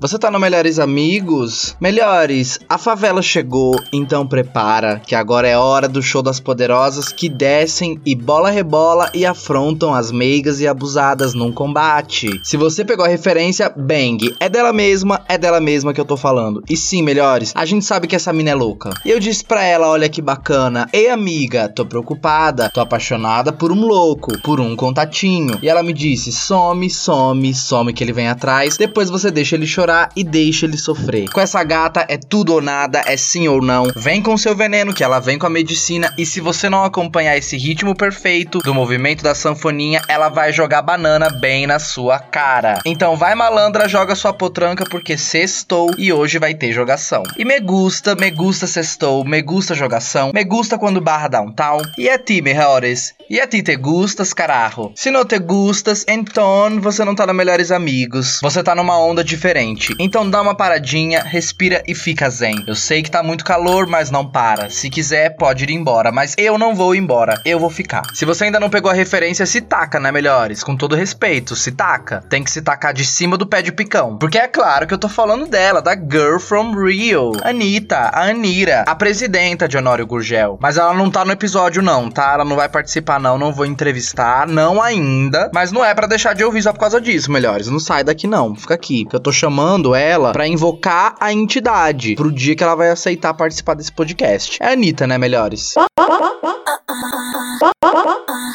Você tá no Melhores Amigos? Melhores, a favela chegou, então prepara, que agora é hora do show das poderosas que descem e bola rebola e afrontam as meigas e abusadas num combate. Se você pegou a referência, bang, é dela mesma, é dela mesma que eu tô falando. E sim, melhores, a gente sabe que essa mina é louca. E eu disse pra ela, olha que bacana, ei amiga, tô preocupada, tô apaixonada por um louco, por um contatinho. E ela me disse, some, some, some que ele vem atrás, depois você deixa ele chorar e deixa ele sofrer. Com essa gata é tudo ou nada, é sim ou não. Vem com seu veneno, que ela vem com a medicina. E se você não acompanhar esse ritmo perfeito do movimento da sanfoninha, ela vai jogar banana bem na sua cara. Então vai malandra, joga sua potranca, porque sextou e hoje vai ter jogação. E me gusta, me gusta sextou, me gusta jogação, me gusta quando barra downtown. E a ti, melhores? E a ti te gustas, carajo? Se não te gustas, então você não tá no Melhores Amigos. Você tá numa onda diferente. Então dá uma paradinha, respira e fica zen. Eu sei que tá muito calor, mas não para. Se quiser, pode ir embora, mas eu não vou embora. Eu vou ficar. Se você ainda não pegou a referência, se taca, né, melhores? Com todo respeito, se taca. Tem que se tacar de cima do pé de picão. Porque é claro que eu tô falando dela, da Girl from Rio. Anitta, a Anira, a presidenta de Honório Gurgel. Mas ela não tá no episódio, não, tá? Ela não vai participar, não. Não vou entrevistar, não ainda. Mas não é para deixar de ouvir só por causa disso, melhores. Não sai daqui, não. Fica aqui. Que eu tô chamando chamando ela para invocar a entidade pro dia que ela vai aceitar participar desse podcast. É a Anitta, né, melhores?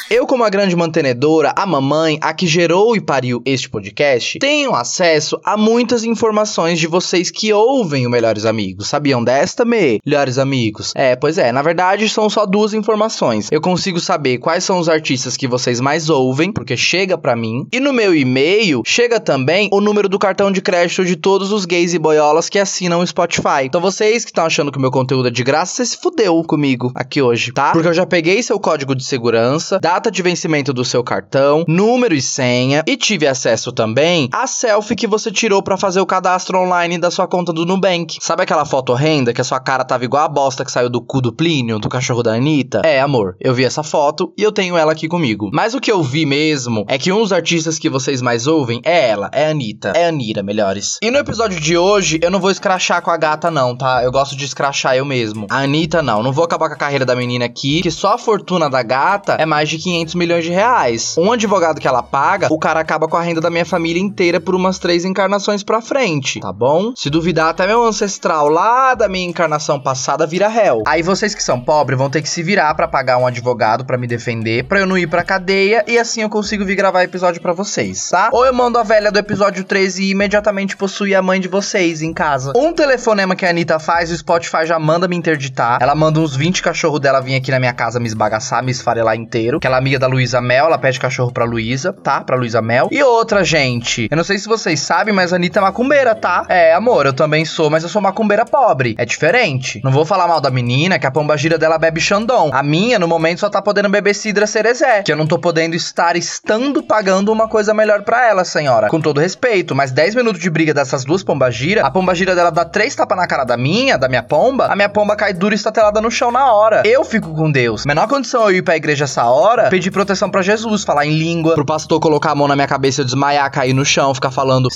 Eu, como a grande mantenedora, a mamãe, a que gerou e pariu este podcast, tenho acesso a muitas informações de vocês que ouvem o Melhores Amigos. Sabiam desta, me? Melhores Amigos? É, pois é, na verdade são só duas informações. Eu consigo saber quais são os artistas que vocês mais ouvem, porque chega para mim, e no meu e-mail chega também o número do cartão de crédito de todos os gays e boiolas que assinam o Spotify. Então vocês que estão achando que o meu conteúdo é de graça, você se fudeu comigo aqui hoje, tá? Porque eu já peguei seu código de segurança, data de vencimento do seu cartão, número e senha e tive acesso também à selfie que você tirou para fazer o cadastro online da sua conta do Nubank. Sabe aquela foto horrenda que a sua cara tava igual a bosta que saiu do cu do Plínio, do cachorro da Anitta? É, amor, eu vi essa foto e eu tenho ela aqui comigo. Mas o que eu vi mesmo é que um dos artistas que vocês mais ouvem é ela, é a Anitta, é a Anira, melhores. E no episódio de hoje eu não vou escrachar com a gata não, tá? Eu gosto de escrachar eu mesmo. A Anitta não, não vou acabar com a carreira da menina aqui, que só a fortuna da gata é mais de 500 milhões de reais. Um advogado que ela paga, o cara acaba com a renda da minha família inteira por umas três encarnações pra frente, tá bom? Se duvidar, até meu ancestral lá da minha encarnação passada vira réu. Aí vocês que são pobres vão ter que se virar para pagar um advogado para me defender, pra eu não ir pra cadeia e assim eu consigo vir gravar episódio para vocês, tá? Ou eu mando a velha do episódio 13 e imediatamente possuir a mãe de vocês em casa. Um telefonema que a Anitta faz, o Spotify já manda me interditar. Ela manda uns 20 cachorros dela vir aqui na minha casa me esbagaçar, me esfarelar inteiro. Que ela é amiga da Luísa Mel, ela pede cachorro pra Luísa, tá? Pra Luísa Mel. E outra, gente, eu não sei se vocês sabem, mas a Anitta é macumbeira, tá? É, amor, eu também sou, mas eu sou macumbeira pobre. É diferente. Não vou falar mal da menina, que a pomba gira dela bebe Xandão. A minha, no momento, só tá podendo beber Cidra Cerezé. Que eu não tô podendo estar estando pagando uma coisa melhor pra ela, senhora. Com todo respeito, mas 10 minutos de briga dessas duas pombagira, a pombagira dela dá três tapas na cara da minha, da minha pomba, a minha pomba cai dura e estatelada no chão na hora. Eu fico com Deus. Menor condição eu ir pra igreja essa hora, pedir proteção para Jesus, falar em língua, pro pastor colocar a mão na minha cabeça, eu desmaiar, cair no chão, ficar falando.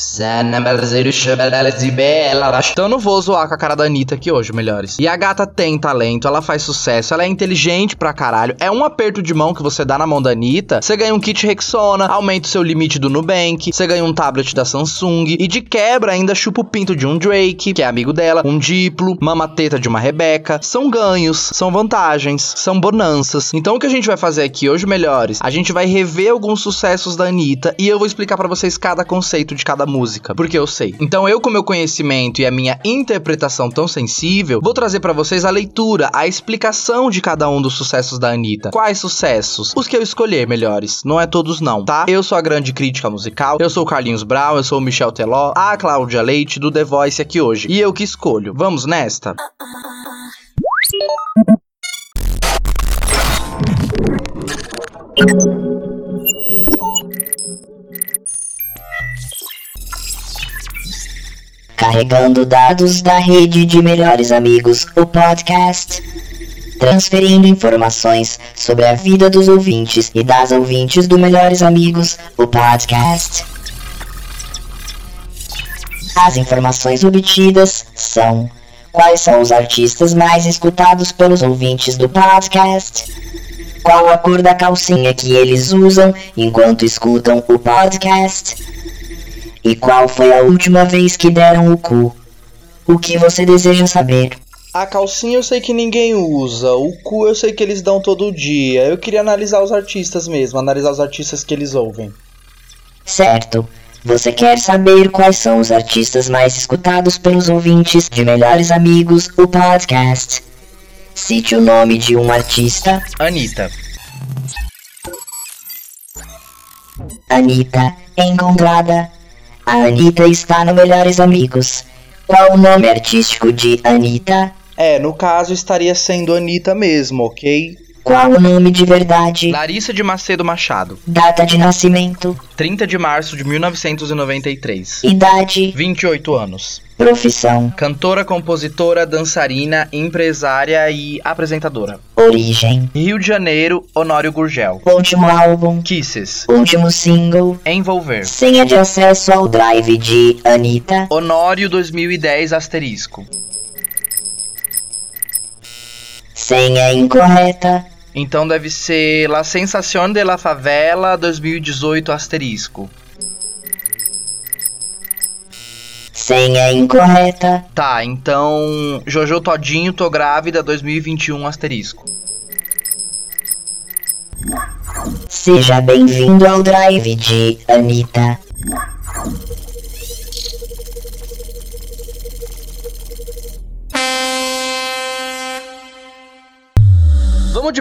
Então eu não vou zoar com a cara da Anitta aqui hoje, melhores. E a gata tem talento, ela faz sucesso, ela é inteligente pra caralho. É um aperto de mão que você dá na mão da Anitta, você ganha um kit Rexona, aumenta o seu limite do Nubank, você ganha um tablet da Samsung e de quebra ainda chupa o pinto de um Drake, que é amigo dela, um Diplo, mama teta de uma Rebeca. São ganhos, são vantagens, são bonanças. Então o que a gente vai fazer aqui Hoje, melhores, a gente vai rever alguns sucessos da Anitta e eu vou explicar para vocês cada conceito de cada música, porque eu sei. Então eu, com meu conhecimento e a minha interpretação tão sensível, vou trazer para vocês a leitura, a explicação de cada um dos sucessos da Anitta. Quais sucessos? Os que eu escolher, melhores. Não é todos não, tá? Eu sou a grande crítica musical, eu sou o Carlinhos Brown, eu sou o Michel Teló, a Cláudia Leite do The Voice aqui hoje. E eu que escolho. Vamos nesta? Carregando dados da rede de melhores amigos, o podcast. Transferindo informações sobre a vida dos ouvintes e das ouvintes do Melhores Amigos, o podcast. As informações obtidas são: quais são os artistas mais escutados pelos ouvintes do podcast? Qual a cor da calcinha que eles usam enquanto escutam o podcast? E qual foi a última vez que deram o cu? O que você deseja saber? A calcinha eu sei que ninguém usa, o cu eu sei que eles dão todo dia. Eu queria analisar os artistas mesmo, analisar os artistas que eles ouvem. Certo. Você quer saber quais são os artistas mais escutados pelos ouvintes de Melhores Amigos, o podcast? Cite o nome de um artista. Anitta. Anitta, encontrada. A Anitta está no Melhores Amigos. Qual o nome artístico de Anitta? É, no caso estaria sendo Anitta mesmo, ok? Qual o nome de verdade? Larissa de Macedo Machado. Data de nascimento? 30 de março de 1993. Idade? 28 anos. Profissão? Cantora, compositora, dançarina, empresária e apresentadora. Origem? Rio de Janeiro, Honório Gurgel. Último álbum? Kisses. Último single? Envolver. Senha de acesso ao drive de Anitta? Honório 2010 asterisco. Senha incorreta? Então deve ser La Sensación de la Favela 2018 asterisco. Senha incorreta? Tá, então Jojo Todinho, tô grávida 2021 asterisco. Seja bem-vindo ao drive de Anitta.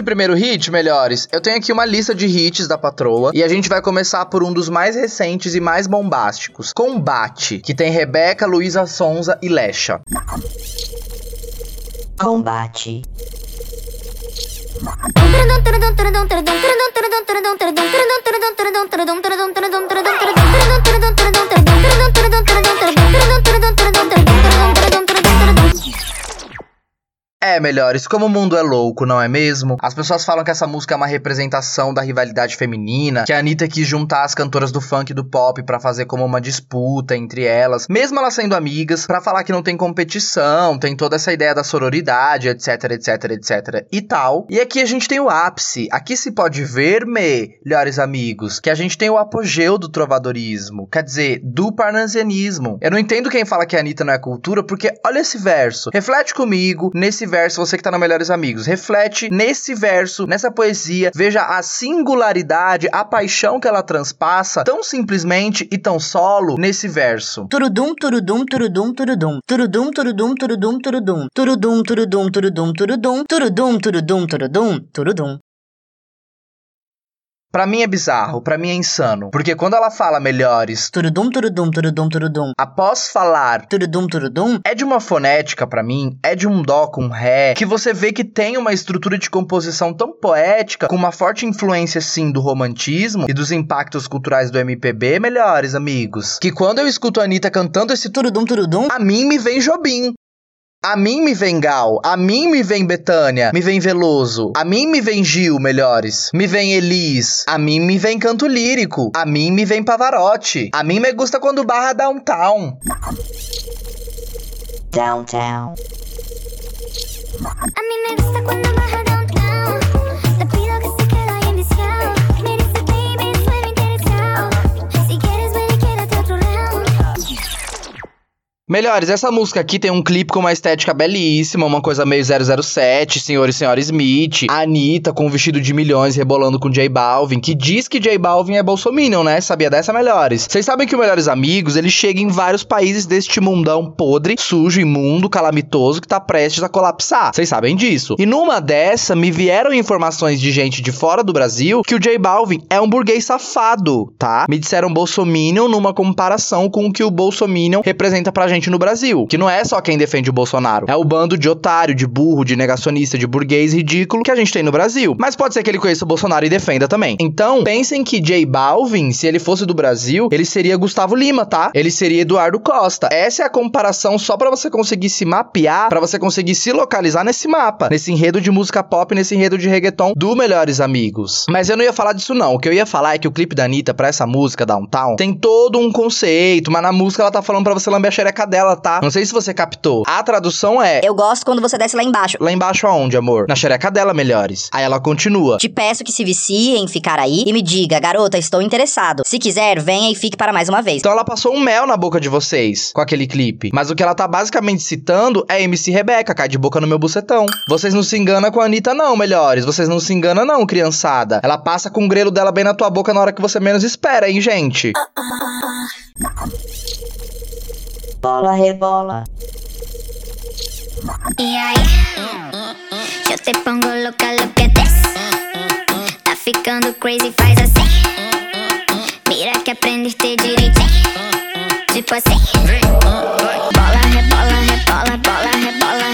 Primeiro hit, melhores? Eu tenho aqui uma lista de hits da patroa e a gente vai começar por um dos mais recentes e mais bombásticos, Combate, que tem Rebeca, Luísa Sonza e Lecha. Combate. É, melhores, como o mundo é louco, não é mesmo? As pessoas falam que essa música é uma representação da rivalidade feminina, que a Anitta quis juntar as cantoras do funk e do pop para fazer como uma disputa entre elas, mesmo elas sendo amigas, para falar que não tem competição, tem toda essa ideia da sororidade, etc, etc, etc e tal. E aqui a gente tem o ápice, aqui se pode ver, melhores amigos, que a gente tem o apogeu do trovadorismo, quer dizer, do parnasianismo. Eu não entendo quem fala que a Anitta não é cultura, porque olha esse verso, reflete comigo nesse verso, você que tá no Melhores Amigos. Reflete nesse verso, nessa poesia, veja a singularidade, a paixão que ela transpassa tão simplesmente e tão solo nesse verso. Turudum, turudum, turudum, turudum. Turudum, turudum, turudum, turudum. Turudum, turudum, turudum, turudum. Turudum, turudum, turudum, turudum. Pra mim é bizarro, pra mim é insano. Porque quando ela fala melhores, Turudum, turudum, turudum, turudum. após falar Turudum, turudum. é de uma fonética pra mim, é de um dó com ré, que você vê que tem uma estrutura de composição tão poética, com uma forte influência sim do romantismo e dos impactos culturais do MPB, melhores amigos. Que quando eu escuto a Anitta cantando esse Turudum, turudum. a mim me vem Jobim. A mim me vem Gal, a mim me vem Betânia, me vem Veloso, a mim me vem Gil, melhores, me vem Elis, a mim me vem Canto Lírico, a mim me vem Pavarotti, a mim me gusta quando barra downtown. Downtown. A mí me gusta cuando baja downtown. Melhores, essa música aqui tem um clipe com uma estética belíssima, uma coisa meio 007, Senhor e Senhora Smith, Anitta com um vestido de milhões rebolando com J Balvin, que diz que J Balvin é bolsominion, né? Sabia dessa, Melhores? Vocês sabem que o Melhores Amigos, ele chega em vários países deste mundão podre, sujo, imundo, calamitoso, que tá prestes a colapsar. Vocês sabem disso. E numa dessa, me vieram informações de gente de fora do Brasil que o J Balvin é um burguês safado, tá? Me disseram bolsominion numa comparação com o que o bolsominion representa pra gente no Brasil. Que não é só quem defende o Bolsonaro. É o bando de otário, de burro, de negacionista, de burguês ridículo que a gente tem no Brasil. Mas pode ser que ele conheça o Bolsonaro e defenda também. Então, pensem que J Balvin, se ele fosse do Brasil, ele seria Gustavo Lima, tá? Ele seria Eduardo Costa. Essa é a comparação só pra você conseguir se mapear, pra você conseguir se localizar nesse mapa, nesse enredo de música pop, nesse enredo de reggaeton do Melhores Amigos. Mas eu não ia falar disso não. O que eu ia falar é que o clipe da Anitta pra essa música Downtown tem todo um conceito, mas na música ela tá falando pra você lamber a xereca dela, tá? Não sei se você captou. A tradução é Eu gosto quando você desce lá embaixo. Lá embaixo aonde, amor? Na xereca dela, melhores. Aí ela continua. Te peço que se vicie em ficar aí e me diga, garota, estou interessado. Se quiser, venha e fique para mais uma vez. Então ela passou um mel na boca de vocês com aquele clipe. Mas o que ela tá basicamente citando é MC Rebeca, cai de boca no meu bucetão. Vocês não se enganam com a Anitta, não, melhores. Vocês não se enganam, não, criançada. Ela passa com o grelo dela bem na tua boca na hora que você menos espera, hein, gente? Bola rebola. Y ahí, yo te pongo loca lo que des. Tá ficando crazy, faz assim. Mira que aprendiste direitinho. Tipo assim. Bola, rebola, rebola, bola, rebola,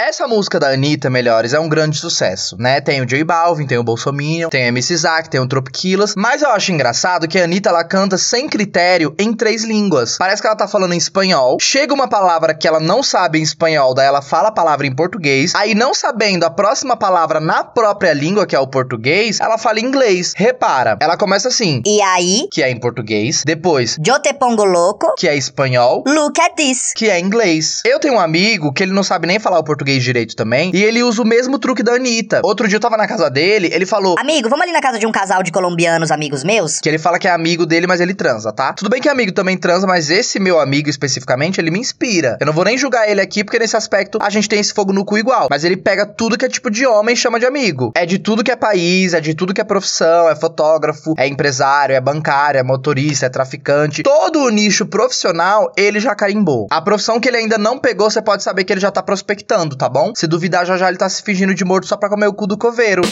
Essa música da Anitta, melhores, é um grande sucesso, né? Tem o J Balvin, tem o Bolsominion, tem a MC Zack, tem o Tropiquilas. Mas eu acho engraçado que a Anitta, ela canta sem critério em três línguas. Parece que ela tá falando em espanhol. Chega uma palavra que ela não sabe em espanhol, daí ela fala a palavra em português. Aí, não sabendo a próxima palavra na própria língua, que é o português, ela fala em inglês. Repara, ela começa assim, E aí, que é em português. Depois, yo te pongo louco, que é espanhol. look at this. que é inglês. Eu tenho um amigo que ele não sabe nem falar o português direito também, e ele usa o mesmo truque da Anitta. Outro dia eu tava na casa dele, ele falou Amigo, vamos ali na casa de um casal de colombianos amigos meus? que ele fala que é amigo dele, mas ele transa, tá? Tudo bem que amigo também transa, mas esse meu amigo especificamente, ele me inspira. Eu não vou nem julgar ele aqui, porque nesse aspecto a gente tem esse fogo no cu igual. Mas ele pega tudo que é tipo de homem e chama de amigo. É de tudo que é país, é de tudo que é profissão, é fotógrafo, é empresário, é bancário, é motorista, é traficante. Todo o nicho profissional, ele já carimbou. A profissão que ele ainda não pegou, você pode saber que ele já tá prospectando, tá bom? Se duvidar, já já ele tá se fingindo de morto só pra comer o cu do coveiro.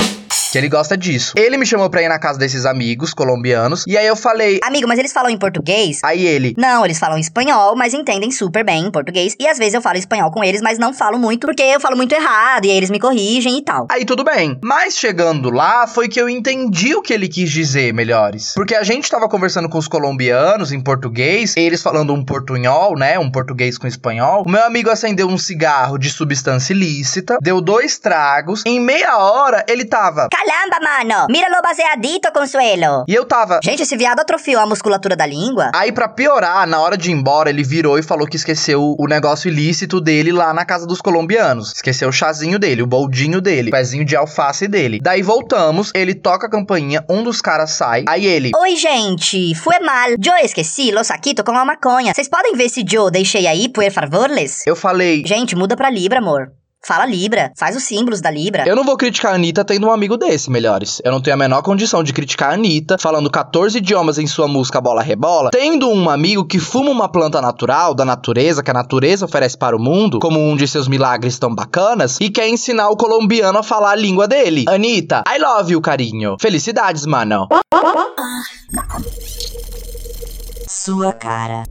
Que ele gosta disso. Ele me chamou pra ir na casa desses amigos colombianos. E aí eu falei. Amigo, mas eles falam em português? Aí ele. Não, eles falam espanhol, mas entendem super bem em português. E às vezes eu falo espanhol com eles, mas não falo muito porque eu falo muito errado e aí eles me corrigem e tal. Aí tudo bem. Mas chegando lá, foi que eu entendi o que ele quis dizer, melhores. Porque a gente tava conversando com os colombianos em português, eles falando um portunhol, né? Um português com espanhol. O meu amigo acendeu um cigarro de substância ilícita, deu dois tragos. Em meia hora, ele tava. Caramba, mano! Mira lo baseadito, Consuelo! E eu tava. Gente, esse viado atrofiou a musculatura da língua. Aí, pra piorar, na hora de ir embora, ele virou e falou que esqueceu o negócio ilícito dele lá na casa dos colombianos. Esqueceu o chazinho dele, o boldinho dele, o pezinho de alface dele. Daí voltamos, ele toca a campainha, um dos caras sai. Aí ele. Oi, gente, foi mal. Yo esqueci lo saquito com a maconha. Vocês podem ver se Joe deixei aí, por favorles? Eu falei. Gente, muda pra Libra, amor. Fala Libra, faz os símbolos da Libra. Eu não vou criticar a Anitta tendo um amigo desse, melhores. Eu não tenho a menor condição de criticar a Anitta falando 14 idiomas em sua música Bola Rebola, tendo um amigo que fuma uma planta natural da natureza, que a natureza oferece para o mundo, como um de seus milagres tão bacanas, e quer ensinar o colombiano a falar a língua dele. Anitta, I love you, carinho. Felicidades, mano. Sua cara.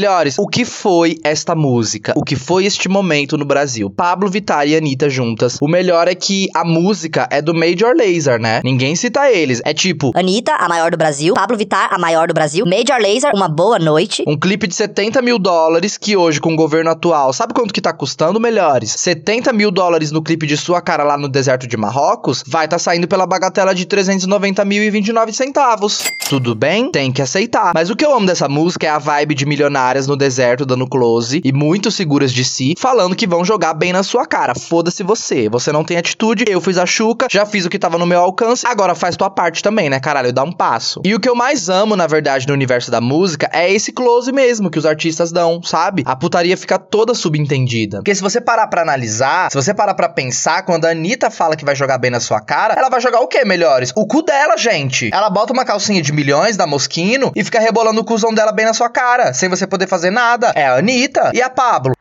Melhores, o que foi esta música? O que foi este momento no Brasil? Pablo Vittar e Anitta juntas. O melhor é que a música é do Major Lazer, né? Ninguém cita eles. É tipo, Anitta, a maior do Brasil. Pablo Vittar, a maior do Brasil. Major Lazer, uma boa noite. um clipe de 70 mil dólares que hoje, com o governo atual, sabe quanto que tá custando, melhores? 70 mil dólares no clipe de sua cara lá no deserto de Marrocos, vai tá saindo pela bagatela de 390 mil e 29 centavos. Tudo bem? Tem que aceitar. Mas o que eu amo dessa música é a vibe de milionárias no deserto dando close e muito seguras de si, falando que vão jogar bem na sua cara. Foda-se você. Você não tem atitude, eu fiz a chuca, já fiz o que tava no meu alcance, agora faz tua parte também, né, caralho? Dá um passo. E o que eu mais amo, na verdade, no universo da música é esse close mesmo que os artistas dão, sabe? A putaria fica toda subentendida. Porque se você parar pra analisar, se você parar pra pensar, quando a Anitta fala que vai jogar bem na sua cara, ela vai jogar o quê, melhores? O cu dela, gente. Ela bota uma calcinha de milhões da Moschino e fica rebolando o cuzão dela bem na sua cara, sem você poder fazer nada. É a Anitta e a Pablo.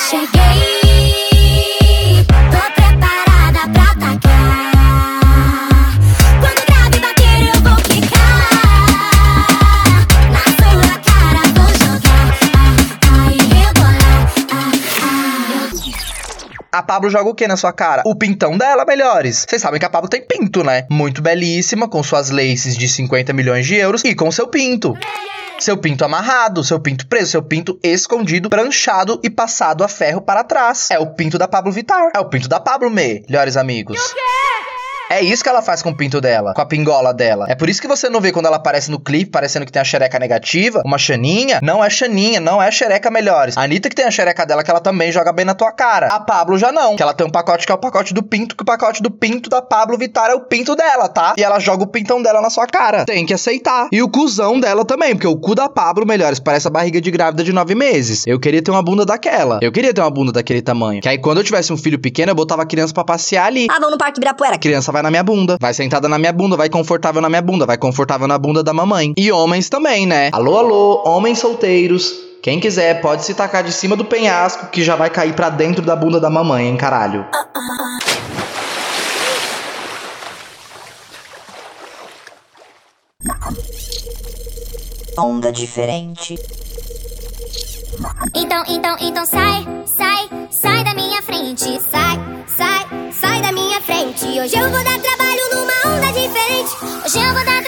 Cheguei, Pablo joga o que na sua cara? O pintão dela, melhores. Vocês sabem que a Pablo tem pinto, né? Muito belíssima, com suas laces de 50 milhões de euros e com seu pinto. Seu pinto amarrado, seu pinto preso, seu pinto escondido, pranchado e passado a ferro para trás. É o pinto da Pablo Vittar. É o pinto da Pablo, me, melhores amigos. É isso que ela faz com o pinto dela, com a pingola dela. É por isso que você não vê quando ela aparece no clipe, parecendo que tem a xereca negativa, uma xaninha. Não é xaninha, não é xereca melhores. A Anitta que tem a xereca dela, que ela também joga bem na tua cara. A Pablo já não. Que ela tem um pacote que é o pacote do pinto, que o pacote do pinto da Pablo Vittar é o pinto dela, tá? E ela joga o pintão dela na sua cara. Tem que aceitar. E o cuzão dela também, porque o cu da Pablo, melhores, parece a barriga de grávida de nove meses. Eu queria ter uma bunda daquela. Eu queria ter uma bunda daquele tamanho. Que aí quando eu tivesse um filho pequeno, eu botava a criança pra passear ali. Ah, vamos no Parque Ibirapuera. A criança vai na minha bunda, vai sentada na minha bunda, vai confortável na minha bunda, vai confortável na bunda da mamãe. E homens também, né? Alô, alô, homens solteiros. Quem quiser pode se tacar de cima do penhasco que já vai cair pra dentro da bunda da mamãe, hein, caralho. Onda diferente. Então, então, então sai, sai, sai da minha frente. Sai, sai, sai da minha frente. Hoje eu vou diferente. Hoje eu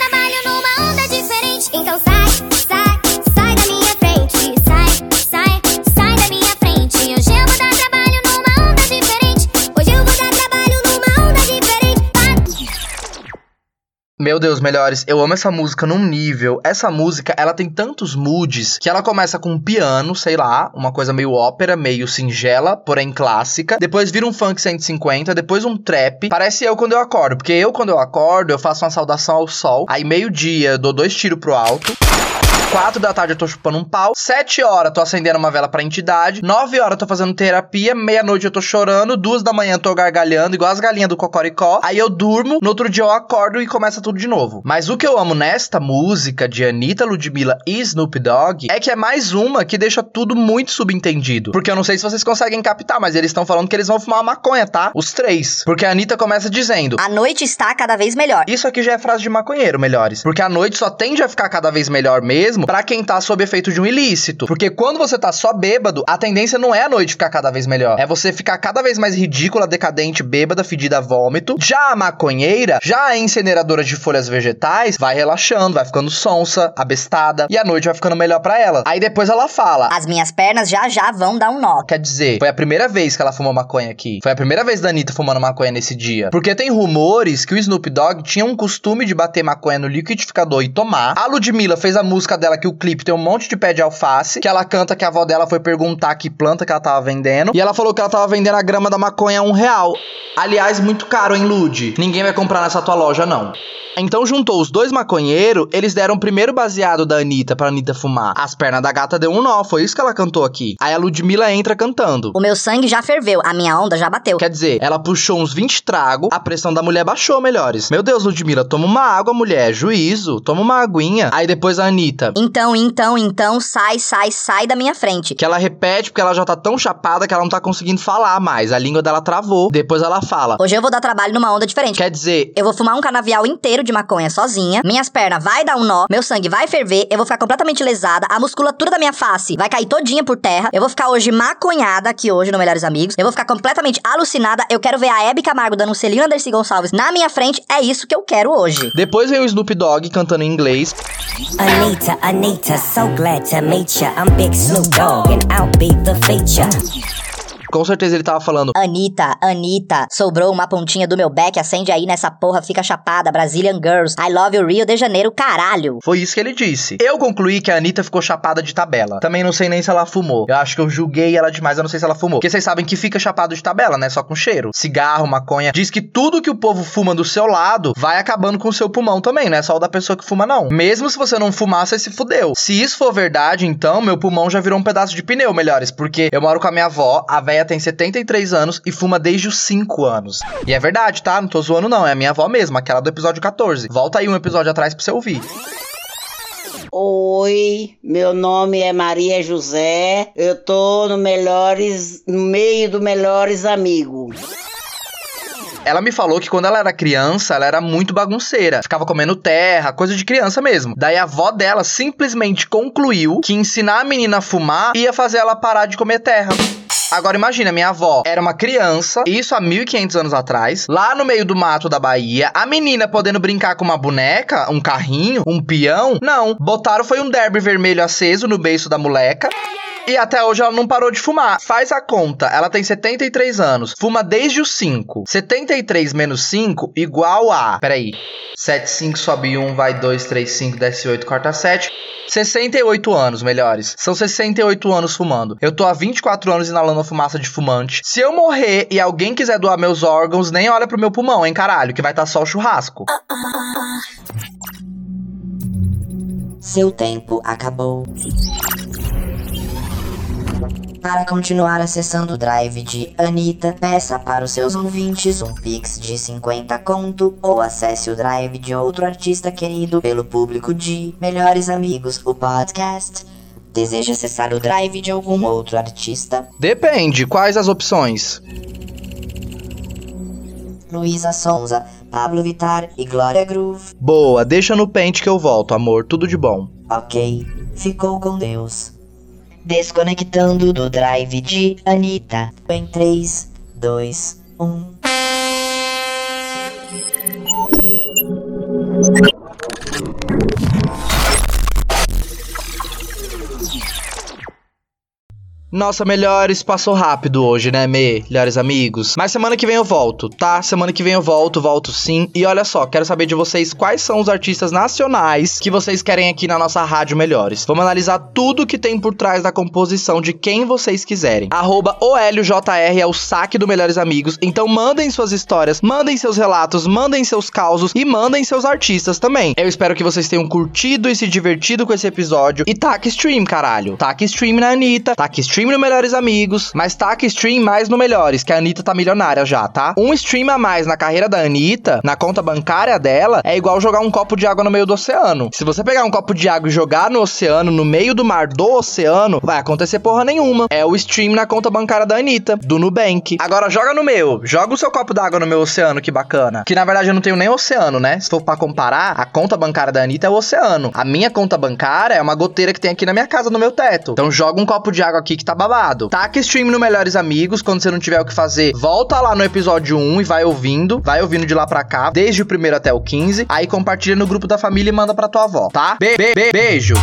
Deus, melhores, eu amo essa música num nível. Essa música, ela tem tantos moods que ela começa com um piano, sei lá, uma coisa meio ópera, meio singela, porém clássica. Depois vira um funk 150, depois um trap. Parece eu quando eu acordo, porque eu quando eu acordo, eu faço uma saudação ao sol. Aí meio-dia, dou dois tiros pro alto. 4 da tarde eu tô chupando um pau. 7 horas eu tô acendendo uma vela pra entidade. 9 horas eu tô fazendo terapia. Meia-noite eu tô chorando. 2 da manhã eu tô gargalhando, igual as galinhas do Cocoricó. Aí eu durmo. No outro dia eu acordo e começa tudo de novo. Mas o que eu amo nesta música de Anitta, Ludmilla e Snoop Dogg é que é mais uma que deixa tudo muito subentendido. Porque eu não sei se vocês conseguem captar, mas eles estão falando que eles vão fumar uma maconha, tá? Os três. Porque a Anitta começa dizendo. A noite está cada vez melhor. Isso aqui já é frase de maconheiro, melhores. Porque a noite só tende a ficar cada vez melhor mesmo pra quem tá sob efeito de um ilícito. Porque quando você tá só bêbado, a tendência não é a noite ficar cada vez melhor. É você ficar cada vez mais ridícula, decadente, bêbada, fedida a vômito. Já a maconheira, já a incineradora de folhas vegetais, vai relaxando, vai ficando sonsa, abestada. E a noite vai ficando melhor pra ela. Aí depois ela fala. As minhas pernas já já vão dar um nó. Quer dizer, foi a primeira vez que ela fumou maconha aqui. Foi a primeira vez da Anitta fumando maconha nesse dia. Porque tem rumores que o Snoop Dogg tinha um costume de bater maconha no liquidificador e tomar. A Ludmilla fez a música dela que o clipe tem um monte de pé de alface, que ela canta que a avó dela foi perguntar que planta que ela tava vendendo. E ela falou que ela tava vendendo a grama da maconha a um real. Aliás, muito caro, hein, Lud? Ninguém vai comprar nessa tua loja, não. Então juntou os dois maconheiros, eles deram o primeiro baseado da Anitta pra Anitta fumar. As pernas da gata deu um nó, foi isso que ela cantou aqui. Aí a Ludmilla entra cantando. O meu sangue já ferveu, a minha onda já bateu. Quer dizer, ela puxou uns 20 tragos, a pressão da mulher baixou, melhores. Meu Deus, Ludmilla, toma uma água, mulher, juízo, toma uma aguinha. Aí depois a Anitta. Então, então, então, sai, sai, sai da minha frente. Que ela repete porque ela já tá tão chapada que ela não tá conseguindo falar mais. A língua dela travou. Depois ela fala. Hoje eu vou dar trabalho numa onda diferente. Quer dizer, Eu vou fumar um canavial inteiro de maconha sozinha, minhas pernas vai dar um nó, meu sangue vai ferver, eu vou ficar completamente lesada, a musculatura da minha face vai cair todinha por terra, eu vou ficar hoje maconhada aqui hoje no Melhores Amigos, eu vou ficar completamente alucinada, eu quero ver a Hebe Camargo dando um selinho Anderson Gonçalves na minha frente, é isso que eu quero hoje. depois vem o Snoop Dogg cantando em inglês. Anita, Anita, so glad to meet ya. I'm Big Snoop Dogg, and I'll be the feature. Com certeza ele tava falando. Anitta, Anitta, sobrou uma pontinha do meu back, acende aí nessa porra, fica chapada, Brazilian Girls, I love you Rio de Janeiro, caralho. Foi isso que ele disse. Eu concluí que a Anitta ficou chapada de tabela. Também não sei nem se ela fumou. Eu acho que eu julguei ela demais, eu não sei se ela fumou. Porque vocês sabem que fica chapado de tabela, né? Só com cheiro. Cigarro, maconha. Diz que tudo que o povo fuma do seu lado vai acabando com o seu pulmão também, não é só o da pessoa que fuma, não. Mesmo se você não fumar, você se fudeu. Se isso for verdade, então meu pulmão já virou um pedaço de pneu, melhores. Porque eu moro com a minha avó, a véia tem 73 anos e fuma desde os 5 anos. E é verdade, tá? Não tô zoando, não. É a minha avó mesmo, aquela do episódio 14. Volta aí um episódio atrás pra você ouvir. Oi, meu nome é Maria José. Eu tô no melhores, no meio do melhores amigos. Ela me falou que quando ela era criança, ela era muito bagunceira. Ficava comendo terra, coisa de criança mesmo. Daí a avó dela simplesmente concluiu que ensinar a menina a fumar ia fazer ela parar de comer terra. Agora imagina, minha avó era uma criança, isso há 1500 anos atrás, lá no meio do mato da Bahia, a menina podendo brincar com uma boneca, um carrinho, um peão. Não, botaram foi um derby vermelho aceso no beiço da moleca. E até hoje ela não parou de fumar. Faz a conta, ela tem 73 anos, fuma desde os 5. 73 menos 5 igual a. Peraí. 7, 5, sobe 1, vai 2, 3, 5, desce 8, corta 7. 68 anos, melhores. São 68 anos fumando. Eu tô há 24 anos inalando a fumaça de fumante. Se eu morrer e alguém quiser doar meus órgãos, nem olha pro meu pulmão, hein, caralho, que vai estar tá só o churrasco. Seu tempo acabou. Para continuar acessando o drive de Anitta, peça para os seus ouvintes um pix de 50 conto ou acesse o drive de outro artista querido pelo público de Melhores Amigos, o podcast. Deseja acessar o drive de algum outro artista? Depende, quais as opções? Luísa Sonza, Pablo Vittar e Glória Groove. Boa, deixa no pente que eu volto, amor, tudo de bom. Ok, ficou com Deus. Desconectando do drive de Anitta. Em 3, 2, 1. Nossa, melhores, passou rápido hoje, né, melhores amigos? Mas semana que vem eu volto, tá? Semana que vem eu volto, volto sim. E olha só, quero saber de vocês quais são os artistas nacionais que vocês querem aqui na nossa rádio melhores. Vamos analisar tudo que tem por trás da composição de quem vocês quiserem. Arroba OLJR é o saque do Melhores Amigos. Então mandem suas histórias, mandem seus relatos, mandem seus causos e mandem seus artistas também. Eu espero que vocês tenham curtido e se divertido com esse episódio. E taca stream, caralho. Taca stream na Anitta, taca stream no Melhores Amigos, mas taca stream mais no Melhores, que a Anitta tá milionária já, tá? Um stream a mais na carreira da Anitta, na conta bancária dela, é igual jogar um copo de água no meio do oceano. Se você pegar um copo de água e jogar no oceano, no meio do mar do oceano, vai acontecer porra nenhuma. É o stream na conta bancária da Anitta, do Nubank. Agora joga no meu, joga o seu copo d'água no meu oceano, que bacana. Que na verdade eu não tenho nem oceano, né? Se for pra comparar, a conta bancária da Anitta é o oceano. A minha conta bancária é uma goteira que tem aqui na minha casa, no meu teto. Então joga um copo de água aqui que tá babado. Taca stream no Melhores Amigos, quando você não tiver o que fazer, volta lá no episódio 1 e vai ouvindo, vai ouvindo de lá pra cá, desde o primeiro até o 15, aí compartilha no grupo da família e manda pra tua avó, tá? Be be beijo!